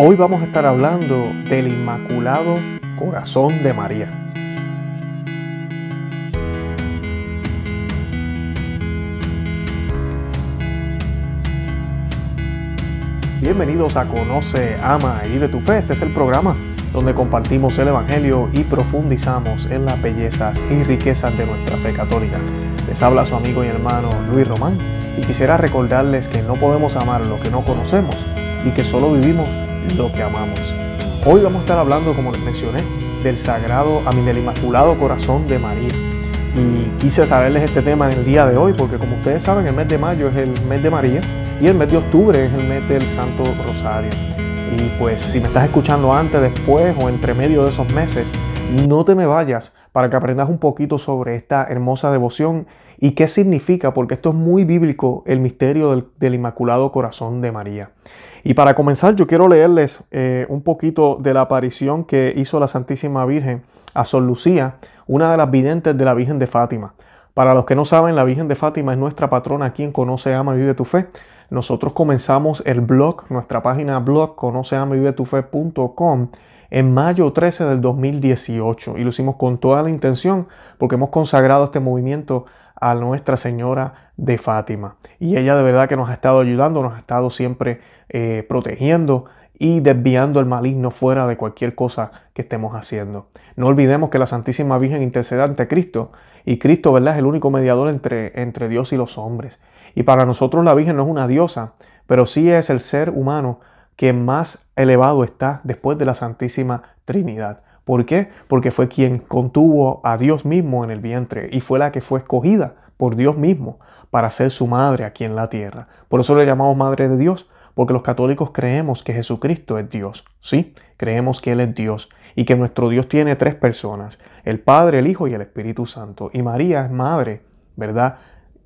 Hoy vamos a estar hablando del Inmaculado Corazón de María. Bienvenidos a Conoce, Ama y Vive tu Fe. Este es el programa donde compartimos el Evangelio y profundizamos en las bellezas y riquezas de nuestra fe católica. Les habla su amigo y hermano Luis Román y quisiera recordarles que no podemos amar lo que no conocemos y que solo vivimos lo que amamos. Hoy vamos a estar hablando, como les mencioné, del sagrado, a mí del Inmaculado Corazón de María. Y quise traerles este tema en el día de hoy porque como ustedes saben el mes de mayo es el mes de María y el mes de octubre es el mes del Santo Rosario. Y pues si me estás escuchando antes, después o entre medio de esos meses, no te me vayas para que aprendas un poquito sobre esta hermosa devoción y qué significa, porque esto es muy bíblico, el misterio del, Inmaculado Corazón de María. Y para comenzar, yo quiero leerles eh, un poquito de la aparición que hizo la Santísima Virgen a Sor Lucía, una de las videntes de la Virgen de Fátima. Para los que no saben, la Virgen de Fátima es nuestra patrona, quien conoce, ama y vive tu fe. Nosotros comenzamos el blog, nuestra página blog, conoceamavivetufe.com en mayo 13 del 2018 y lo hicimos con toda la intención porque hemos consagrado este movimiento a Nuestra Señora de Fátima. Y ella de verdad que nos ha estado ayudando, nos ha estado siempre eh, protegiendo y desviando el maligno fuera de cualquier cosa que estemos haciendo. No olvidemos que la Santísima Virgen intercede ante Cristo y Cristo, ¿verdad?, es el único mediador entre, entre Dios y los hombres. Y para nosotros la Virgen no es una diosa, pero sí es el ser humano que más elevado está después de la Santísima Trinidad. ¿Por qué? Porque fue quien contuvo a Dios mismo en el vientre y fue la que fue escogida por Dios mismo para ser su madre aquí en la tierra. Por eso le llamamos Madre de Dios, porque los católicos creemos que Jesucristo es Dios. Sí, creemos que Él es Dios y que nuestro Dios tiene tres personas, el Padre, el Hijo y el Espíritu Santo. Y María es madre, ¿verdad?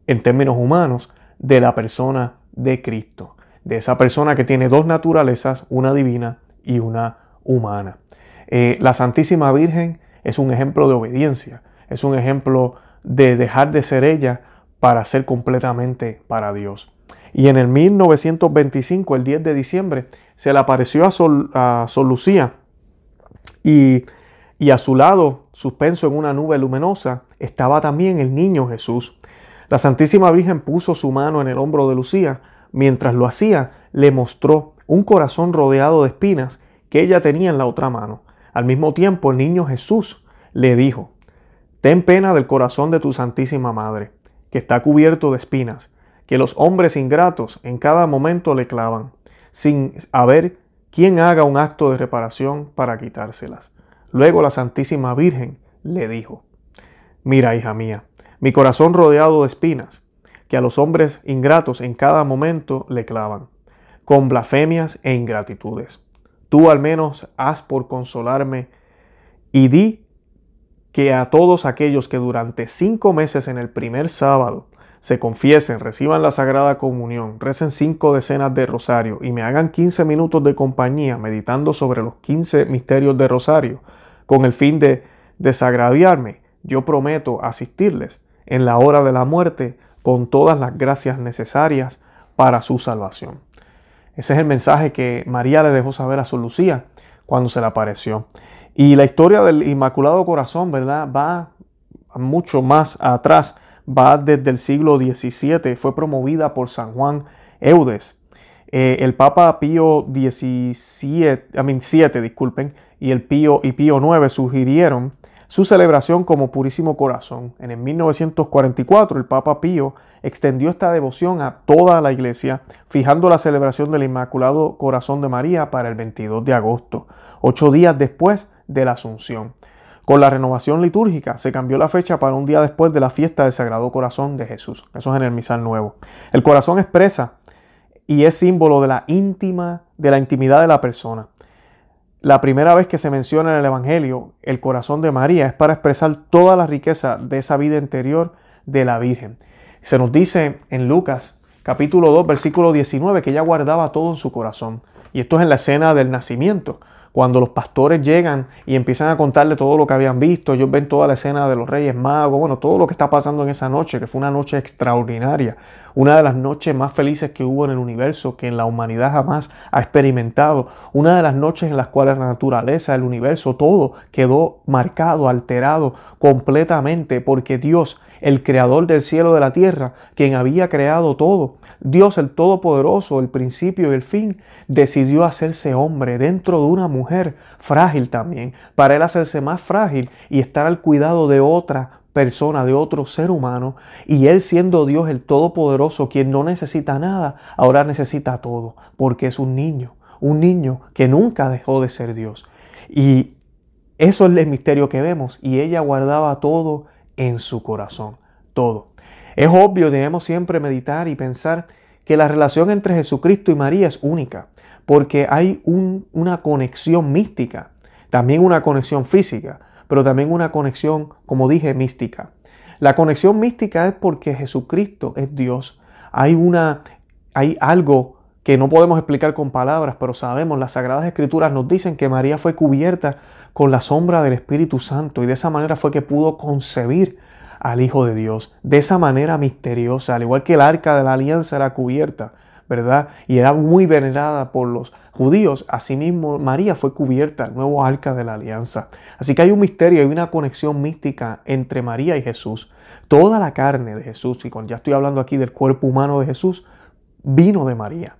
En términos humanos, de la persona de Cristo, de esa persona que tiene dos naturalezas, una divina y una humana. Eh, la Santísima Virgen es un ejemplo de obediencia, es un ejemplo de dejar de ser ella para ser completamente para Dios. Y en el 1925, el 10 de diciembre, se le apareció a Sol, a Lucía y, y a su lado, suspenso en una nube luminosa, estaba también el niño Jesús. La Santísima Virgen puso su mano en el hombro de Lucía. Mientras lo hacía, le mostró un corazón rodeado de espinas que ella tenía en la otra mano. Al mismo tiempo el niño Jesús le dijo, Ten pena del corazón de tu Santísima Madre, que está cubierto de espinas, que los hombres ingratos en cada momento le clavan, sin haber quien haga un acto de reparación para quitárselas. Luego la Santísima Virgen le dijo, Mira, hija mía, mi corazón rodeado de espinas, que a los hombres ingratos en cada momento le clavan, con blasfemias e ingratitudes. Tú al menos haz por consolarme y di que a todos aquellos que durante cinco meses en el primer sábado se confiesen, reciban la Sagrada Comunión, recen cinco decenas de rosario y me hagan 15 minutos de compañía meditando sobre los 15 misterios de rosario, con el fin de desagraviarme, yo prometo asistirles en la hora de la muerte con todas las gracias necesarias para su salvación. Ese es el mensaje que María le dejó saber a su Lucía cuando se le apareció. Y la historia del Inmaculado Corazón, ¿verdad? Va mucho más atrás, va desde el siglo XVII, fue promovida por San Juan Eudes. Eh, el Papa Pío XVII, I disculpen, y el Pío y Pío IX sugirieron su celebración como Purísimo Corazón. En el 1944 el Papa Pío extendió esta devoción a toda la iglesia, fijando la celebración del Inmaculado Corazón de María para el 22 de agosto, ocho días después de la Asunción. Con la renovación litúrgica se cambió la fecha para un día después de la fiesta del Sagrado Corazón de Jesús. Eso es en el misal nuevo. El corazón expresa y es símbolo de la íntima, de la intimidad de la persona. La primera vez que se menciona en el Evangelio el corazón de María es para expresar toda la riqueza de esa vida interior de la Virgen. Se nos dice en Lucas capítulo 2 versículo 19 que ella guardaba todo en su corazón. Y esto es en la escena del nacimiento, cuando los pastores llegan y empiezan a contarle todo lo que habían visto, ellos ven toda la escena de los reyes magos, bueno, todo lo que está pasando en esa noche, que fue una noche extraordinaria, una de las noches más felices que hubo en el universo, que en la humanidad jamás ha experimentado, una de las noches en las cuales la naturaleza, el universo, todo quedó marcado, alterado completamente, porque Dios, el creador del cielo y de la tierra, quien había creado todo, Dios el Todopoderoso, el principio y el fin, decidió hacerse hombre dentro de una mujer frágil también, para él hacerse más frágil y estar al cuidado de otra persona, de otro ser humano, y Él siendo Dios el Todopoderoso, quien no necesita nada, ahora necesita todo, porque es un niño, un niño que nunca dejó de ser Dios. Y eso es el misterio que vemos, y ella guardaba todo en su corazón, todo. Es obvio, debemos siempre meditar y pensar que la relación entre Jesucristo y María es única, porque hay una conexión mística, también una conexión física pero también una conexión, como dije, mística. La conexión mística es porque Jesucristo es Dios. Hay una hay algo que no podemos explicar con palabras, pero sabemos, las sagradas escrituras nos dicen que María fue cubierta con la sombra del Espíritu Santo y de esa manera fue que pudo concebir al Hijo de Dios, de esa manera misteriosa, al igual que el arca de la alianza era cubierta, ¿verdad? Y era muy venerada por los judíos, asimismo María fue cubierta, el nuevo arca de la alianza. Así que hay un misterio, hay una conexión mística entre María y Jesús. Toda la carne de Jesús, y cuando ya estoy hablando aquí del cuerpo humano de Jesús, vino de María,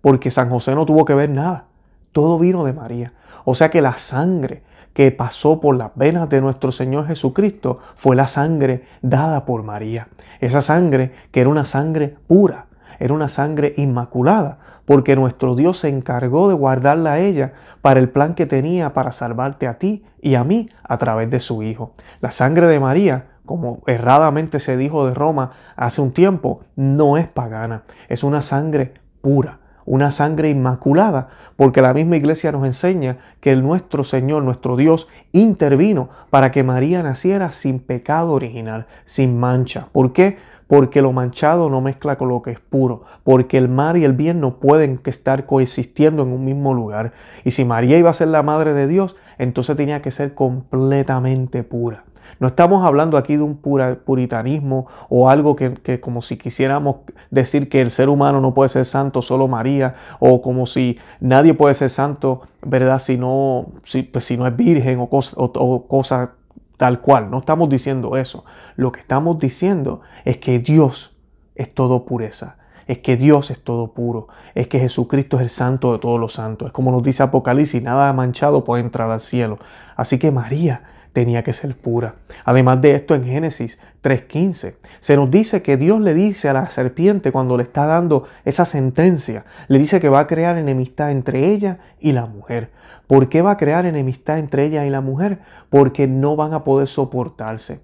porque San José no tuvo que ver nada, todo vino de María. O sea que la sangre que pasó por las venas de nuestro Señor Jesucristo fue la sangre dada por María. Esa sangre que era una sangre pura, era una sangre inmaculada, porque nuestro Dios se encargó de guardarla a ella para el plan que tenía para salvarte a ti y a mí a través de su Hijo. La sangre de María, como erradamente se dijo de Roma hace un tiempo, no es pagana, es una sangre pura, una sangre inmaculada, porque la misma iglesia nos enseña que el nuestro Señor, nuestro Dios, intervino para que María naciera sin pecado original, sin mancha. ¿Por qué? porque lo manchado no mezcla con lo que es puro, porque el mal y el bien no pueden estar coexistiendo en un mismo lugar. Y si María iba a ser la madre de Dios, entonces tenía que ser completamente pura. No estamos hablando aquí de un puritanismo o algo que, como si quisiéramos decir que el ser humano no puede ser santo, solo María, o como si nadie puede ser santo, ¿verdad? Si no, si, pues, si no es virgen o cosas o, cosa tal cual. No estamos diciendo eso. Lo que estamos diciendo es que Dios es todo pureza. Es que Dios es todo puro. Es que Jesucristo es el santo de todos los santos. Es como nos dice Apocalipsis, nada manchado puede entrar al cielo. Así que María tenía que ser pura. Además de esto, en Génesis 3.15 se nos dice que Dios le dice a la serpiente cuando le está dando esa sentencia, le dice que va a crear enemistad entre ella y la mujer. ¿Por qué va a crear enemistad entre ella y la mujer? Porque no van a poder soportarse.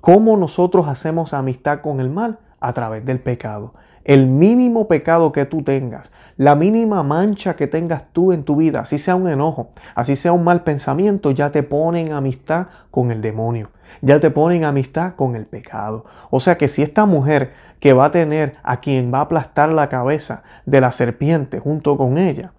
¿Cómo nosotros hacemos amistad con el mal? A través del pecado. El mínimo pecado que tú tengas, la mínima mancha que tengas tú en tu vida, así sea un enojo, así sea un mal pensamiento, ya te ponen amistad con el demonio, ya te ponen amistad con el pecado. O sea que si esta mujer que va a tener a quien va a aplastar la cabeza de la serpiente junto con ella,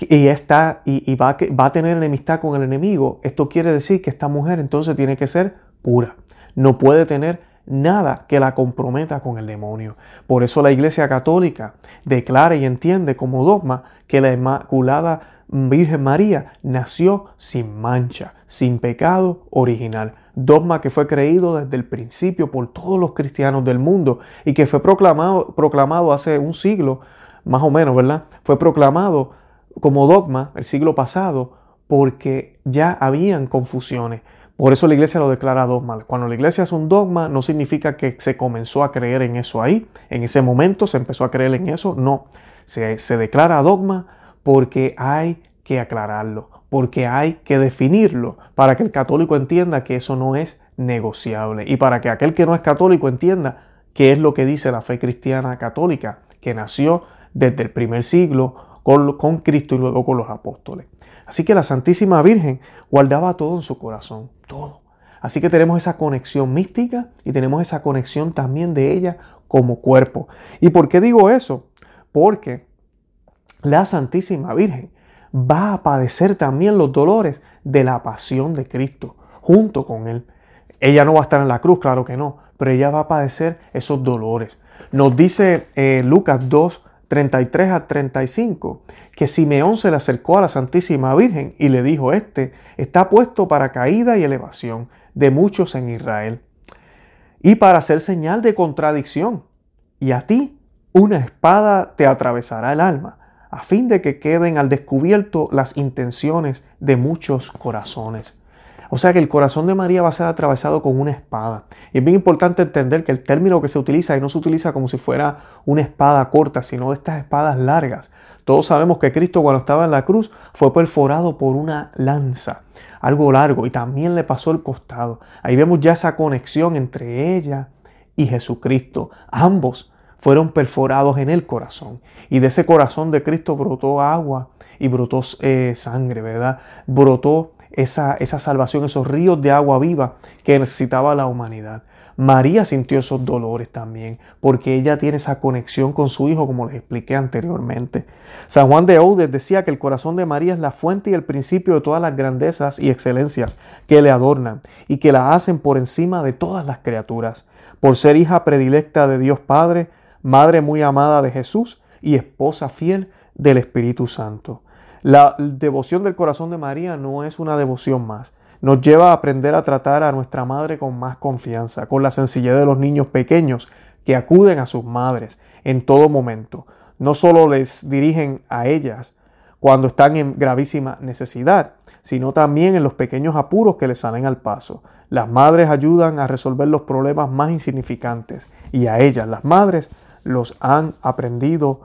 y, está, y, va, va a tener enemistad con el enemigo, esto quiere decir que esta mujer entonces tiene que ser pura. No puede tener nada que la comprometa con el demonio. Por eso la Iglesia Católica declara y entiende como dogma que la Inmaculada Virgen María nació sin mancha, sin pecado original. Dogma que fue creído desde el principio por todos los cristianos del mundo y que fue proclamado, proclamado hace un siglo, más o menos, ¿verdad? Fue proclamado como dogma el siglo pasado porque ya habían confusiones. Por eso la iglesia lo declara dogma. Cuando la iglesia es un dogma, no significa que se comenzó a creer en eso ahí. En ese momento se empezó a creer en eso. No. Se, se declara dogma porque hay que aclararlo, porque hay que definirlo para que el católico entienda que eso no es negociable y para que aquel que no es católico entienda qué es lo que dice la fe cristiana católica, que nació desde el primer siglo con, Cristo y luego con los apóstoles. Así que la Santísima Virgen guardaba todo en su corazón, todo. Así que tenemos esa conexión mística y tenemos esa conexión también de ella como cuerpo. ¿Y por qué digo eso? Porque la Santísima Virgen va a padecer también los dolores de la pasión de Cristo junto con Él. Ella no va a estar en la cruz, claro que no, pero ella va a padecer esos dolores. Nos dice eh, Lucas 2, 33 a 35, que Simeón se le acercó a la Santísima Virgen y le dijo, este está puesto para caída y elevación de muchos en Israel, y para hacer señal de contradicción, y a ti una espada te atravesará el alma, a fin de que queden al descubierto las intenciones de muchos corazones. O sea que el corazón de María va a ser atravesado con una espada. Y es bien importante entender que el término que se utiliza y no se utiliza como si fuera una espada corta, sino de estas espadas largas. Todos sabemos que Cristo cuando estaba en la cruz fue perforado por una lanza, algo largo, y también le pasó el costado. Ahí vemos ya esa conexión entre ella y Jesucristo. Ambos fueron perforados en el corazón. Y de ese corazón de Cristo brotó agua y brotó eh, sangre, ¿verdad? Brotó esa, esa salvación, esos ríos de agua viva que necesitaba la humanidad. María sintió esos dolores también, porque ella tiene esa conexión con su hijo, como les expliqué anteriormente. San Juan de Oudes decía que el corazón de María es la fuente y el principio de todas las grandezas y excelencias que le adornan y que la hacen por encima de todas las criaturas, por ser hija predilecta de Dios Padre, madre muy amada de Jesús y esposa fiel del Espíritu Santo. La devoción del corazón de María no es una devoción más. Nos lleva a aprender a tratar a nuestra madre con más confianza, con la sencillez de los niños pequeños que acuden a sus madres en todo momento. No solo les dirigen a ellas cuando están en gravísima necesidad, sino también en los pequeños apuros que les salen al paso. Las madres ayudan a resolver los problemas más insignificantes y a ellas, las madres, los han aprendido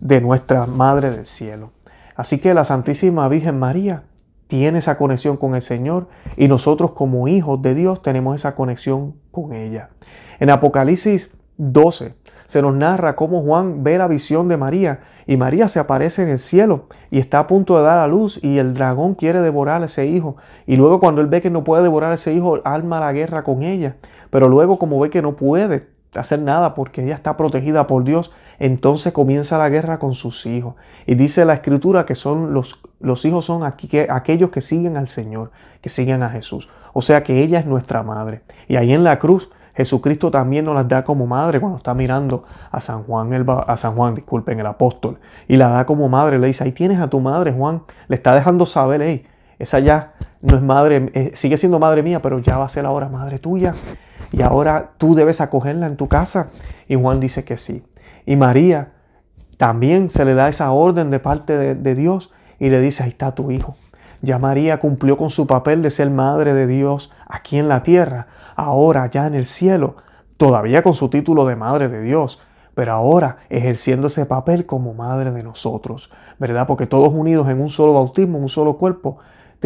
de nuestra Madre del Cielo. Así que la Santísima Virgen María tiene esa conexión con el Señor y nosotros como hijos de Dios tenemos esa conexión con ella. En Apocalipsis 12 se nos narra cómo Juan ve la visión de María y María se aparece en el cielo y está a punto de dar a luz y el dragón quiere devorar a ese hijo y luego cuando él ve que no puede devorar a ese hijo arma la guerra con ella pero luego como ve que no puede hacer nada porque ella está protegida por Dios entonces comienza la guerra con sus hijos. Y dice la escritura que son los, los hijos son aquellos que siguen al Señor, que siguen a Jesús. O sea que ella es nuestra madre. Y ahí en la cruz Jesucristo también nos las da como madre cuando está mirando a San Juan, el, a San Juan, disculpen, el apóstol, y la da como madre. Le dice, ahí tienes a tu madre, Juan. Le está dejando saber, hey, esa ya no es madre, eh, sigue siendo madre mía, pero ya va a ser ahora madre tuya. Y ahora tú debes acogerla en tu casa. Y Juan dice que sí. Y María también se le da esa orden de parte de, Dios y le dice, ahí está tu hijo. Ya María cumplió con su papel de ser madre de Dios aquí en la tierra, ahora ya en el cielo, todavía con su título de madre de Dios, pero ahora ejerciendo ese papel como madre de nosotros, ¿verdad? Porque todos unidos en un solo bautismo, en un solo cuerpo,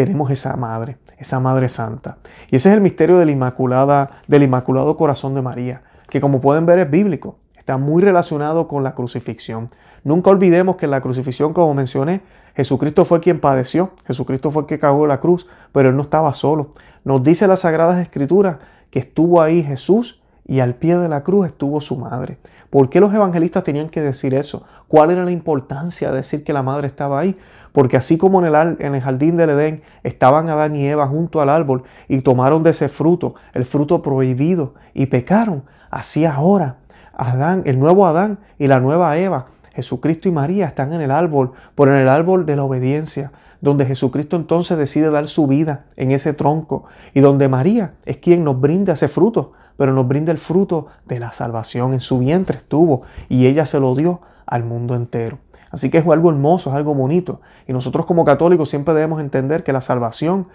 tenemos esa madre, esa madre santa. Y ese es el misterio del, inmaculada, del Inmaculado Corazón de María, que como pueden ver es bíblico está muy relacionado con la crucifixión. Nunca olvidemos que en la crucifixión, como mencioné, Jesucristo fue quien padeció, Jesucristo fue el que cagó la cruz, pero él no estaba solo. Nos dice las Sagradas Escrituras que estuvo ahí Jesús y al pie de la cruz estuvo su madre. ¿Por qué los evangelistas tenían que decir eso? ¿Cuál era la importancia de decir que la madre estaba ahí? Porque así como en el, en el jardín del Edén estaban Adán y Eva junto al árbol y tomaron de ese fruto, el fruto prohibido, y pecaron, así ahora Adán, el nuevo Adán y la nueva Eva, Jesucristo y María están en el árbol, por en el árbol de la obediencia, donde Jesucristo entonces decide dar su vida en ese tronco y donde María es quien nos brinda ese fruto, pero nos brinda el fruto de la salvación. En su vientre estuvo y ella se lo dio al mundo entero. Así que es algo hermoso, es algo bonito. Y nosotros como católicos siempre debemos entender que la salvación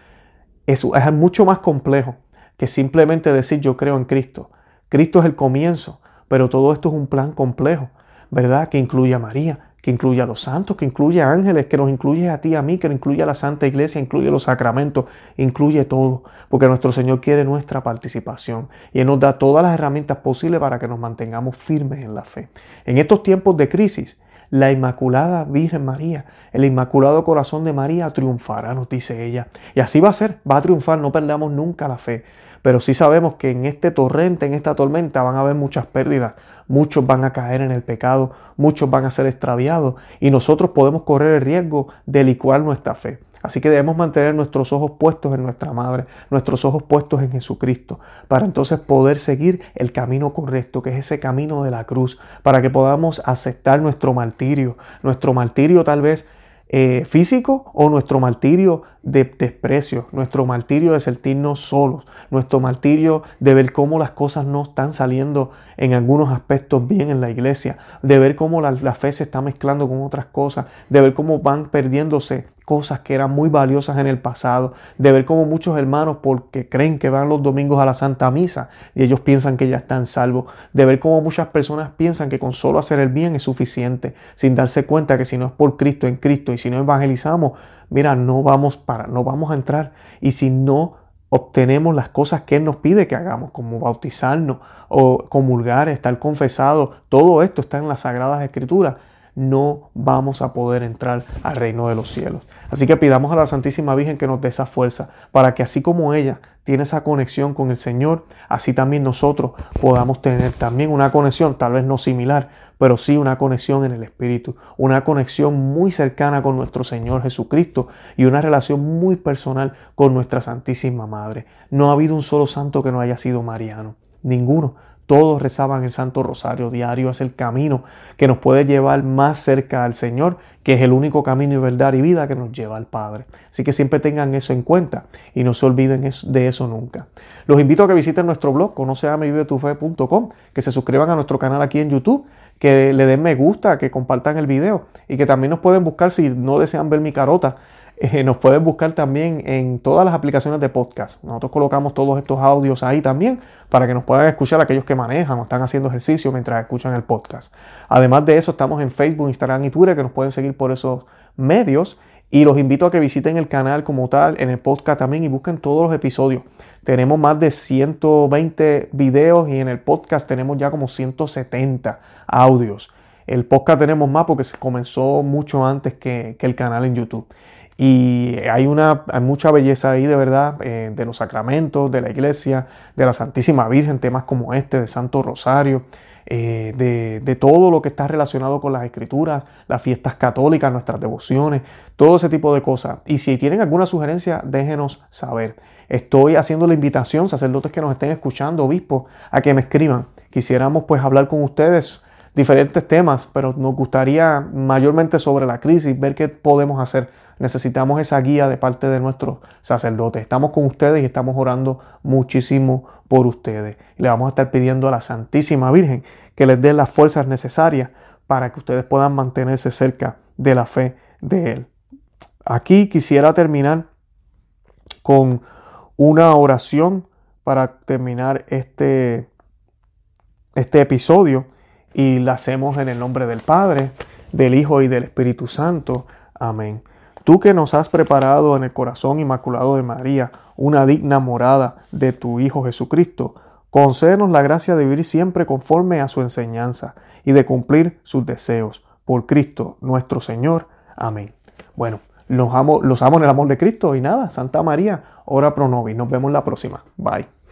es, mucho más complejo que simplemente decir yo creo en Cristo. Cristo es el comienzo, pero todo esto es un plan complejo, ¿verdad? Que incluye a María, que incluye a los santos, que incluye a ángeles, que nos incluye a ti, a mí, que nos incluye a la Santa Iglesia, incluye los sacramentos, incluye todo, porque nuestro Señor quiere nuestra participación y Él nos da todas las herramientas posibles para que nos mantengamos firmes en la fe. En estos tiempos de crisis, la Inmaculada Virgen María, el Inmaculado Corazón de María triunfará, nos dice ella. Y así va a ser, va a triunfar, no perdamos nunca la fe pero sí sabemos que en este torrente, en esta tormenta, van a haber muchas pérdidas. Muchos van a caer en el pecado, muchos van a ser extraviados y nosotros podemos correr el riesgo de licuar nuestra fe. Así que debemos mantener nuestros ojos puestos en nuestra Madre, nuestros ojos puestos en Jesucristo, para entonces poder seguir el camino correcto, que es ese camino de la cruz, para que podamos aceptar nuestro martirio, nuestro martirio tal vez eh, físico o nuestro martirio de desprecio, nuestro martirio de sentirnos solos, nuestro martirio de ver cómo las cosas no están saliendo en algunos aspectos bien en la iglesia, de ver cómo la, la fe se está mezclando con otras cosas, de ver cómo van perdiéndose cosas que eran muy valiosas en el pasado, de ver cómo muchos hermanos, porque creen que van los domingos a la Santa Misa y ellos piensan que ya están salvos, de ver cómo muchas personas piensan que con solo hacer el bien es suficiente, sin darse cuenta que si no es por Cristo en Cristo y si no evangelizamos, mira, no vamos para, no vamos a entrar y si no obtenemos las cosas que Él nos pide que hagamos, como bautizarnos o comulgar, estar confesado, todo esto está en las Sagradas Escrituras no vamos a poder entrar al reino de los cielos. Así que pidamos a la Santísima Virgen que nos dé esa fuerza para que así como ella tiene esa conexión con el Señor, así también nosotros podamos tener también una conexión, tal vez no similar, pero sí una conexión en el Espíritu, una conexión muy cercana con nuestro Señor Jesucristo y una relación muy personal con nuestra Santísima Madre. No ha habido un solo santo que no haya sido mariano, ninguno. Todos rezaban el Santo Rosario diario. Es el camino que nos puede llevar más cerca al Señor, que es el único camino y verdad y vida que nos lleva al Padre. Así que siempre tengan eso en cuenta y no se olviden de eso nunca. Los invito a que visiten nuestro blog, conoceamevivetufe.com, que se suscriban a nuestro canal aquí en YouTube, que le den me gusta, que compartan el video y que también nos pueden buscar si no desean ver mi carota eh, nos puedes buscar también en todas las aplicaciones de podcast. Nosotros colocamos todos estos audios ahí también para que nos puedan escuchar aquellos que manejan o están haciendo ejercicio mientras escuchan el podcast. Además de eso, estamos en Facebook, Instagram y Twitter que nos pueden seguir por esos medios. Y los invito a que visiten el canal como tal, en el podcast también y busquen todos los episodios. Tenemos más de 120 videos y en el podcast tenemos ya como 170 audios. El podcast tenemos más porque se comenzó mucho antes que, que el canal en YouTube. Y hay, una, hay mucha belleza ahí de verdad, eh, de los sacramentos, de la iglesia, de la Santísima Virgen, temas como este, de Santo Rosario, eh, de, de, todo lo que está relacionado con las escrituras, las fiestas católicas, nuestras devociones, todo ese tipo de cosas. Y si tienen alguna sugerencia, déjenos saber. Estoy haciendo la invitación, sacerdotes que nos estén escuchando, obispos, a que me escriban. Quisiéramos pues hablar con ustedes diferentes temas, pero nos gustaría mayormente sobre la crisis, ver qué podemos hacer necesitamos esa guía de parte de nuestros sacerdotes. Estamos con ustedes y estamos orando muchísimo por ustedes. le vamos a estar pidiendo a la Santísima Virgen que les dé las fuerzas necesarias para que ustedes puedan mantenerse cerca de la fe de Él. Aquí quisiera terminar con una oración para terminar este, este episodio y la hacemos en el nombre del Padre, del Hijo y del Espíritu Santo. Amén. Tú que nos has preparado en el corazón inmaculado de María una digna morada de tu Hijo Jesucristo, concédenos la gracia de vivir siempre conforme a su enseñanza y de cumplir sus deseos. Por Cristo nuestro Señor. Amén. Bueno, los amo, los amo en el amor de Cristo y nada, Santa María, ora pro nobis. Nos vemos la próxima. Bye.